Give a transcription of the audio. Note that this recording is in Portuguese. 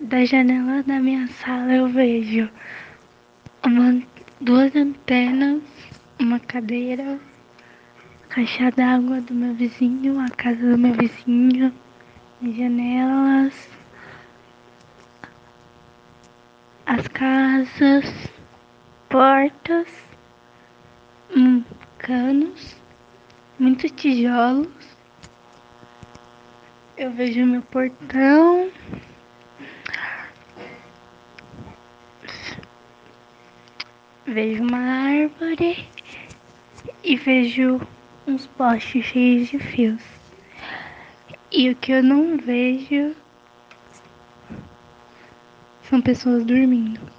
Da janela da minha sala eu vejo uma, duas antenas, uma cadeira, caixa d'água do meu vizinho, a casa do meu vizinho, janelas, as casas, portas, hum, canos, muitos tijolos. Eu vejo meu portão. Vejo uma árvore e vejo uns postes cheios de fios. E o que eu não vejo são pessoas dormindo.